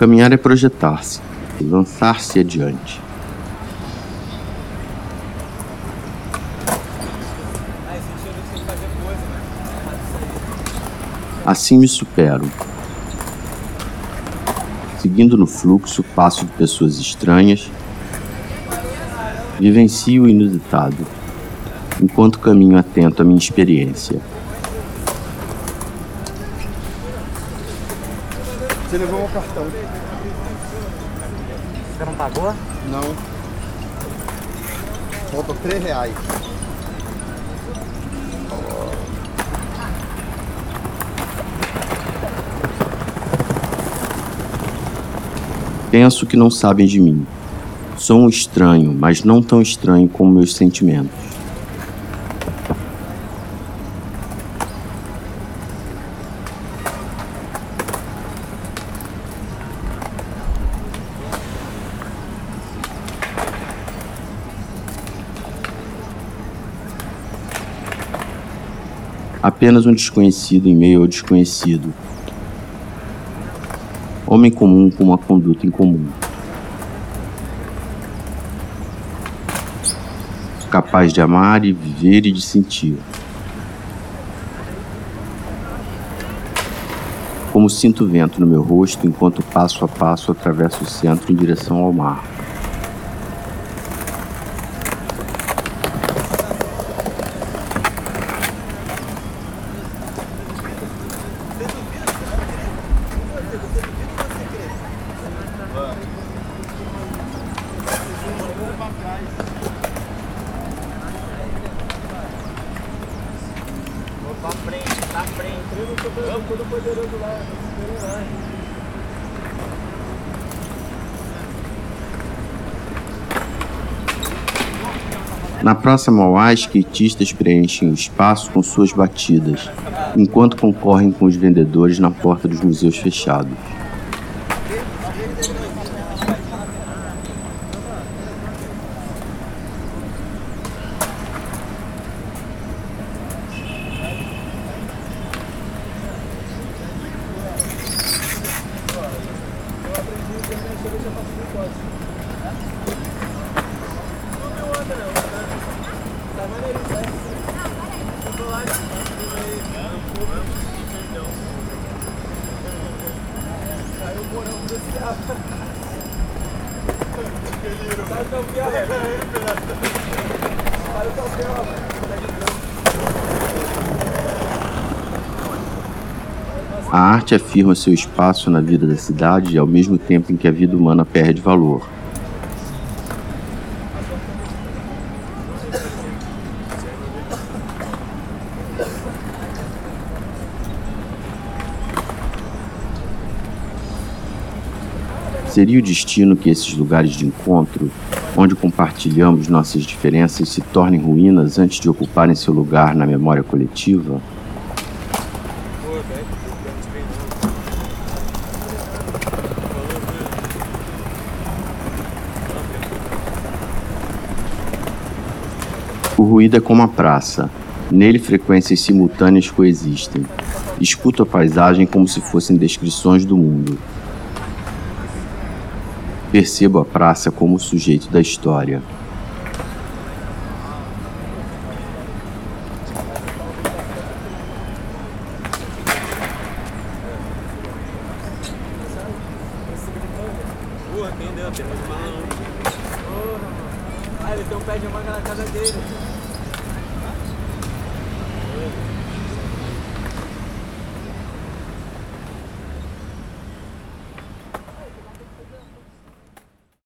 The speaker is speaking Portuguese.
Caminhar é projetar-se, lançar-se adiante. Assim me supero. Seguindo no fluxo, passo de pessoas estranhas, vivencio o inusitado, enquanto caminho atento à minha experiência. Você levou o cartão. Você não pagou? Não. Falta 3 reais. Penso que não sabem de mim. Sou um estranho, mas não tão estranho como meus sentimentos. Apenas um desconhecido em meio ao desconhecido. Homem comum com uma conduta incomum. Capaz de amar e viver e de sentir. Como sinto o vento no meu rosto enquanto passo a passo atravesso o centro em direção ao mar. Pra frente, pra frente. Vamos, todo poderoso lá. Na Praça Mauá, skatistas preenchem o espaço com suas batidas, enquanto concorrem com os vendedores na porta dos museus fechados. A arte afirma seu espaço na vida da cidade ao mesmo tempo em que a vida humana perde valor. Seria o destino que esses lugares de encontro, onde compartilhamos nossas diferenças, se tornem ruínas antes de ocuparem seu lugar na memória coletiva? O ruído é como a praça. Nele frequências simultâneas coexistem. Escuto a paisagem como se fossem descrições do mundo. Percebo a praça como o sujeito da história. Ah, ele tem um pé de manga na casa dele.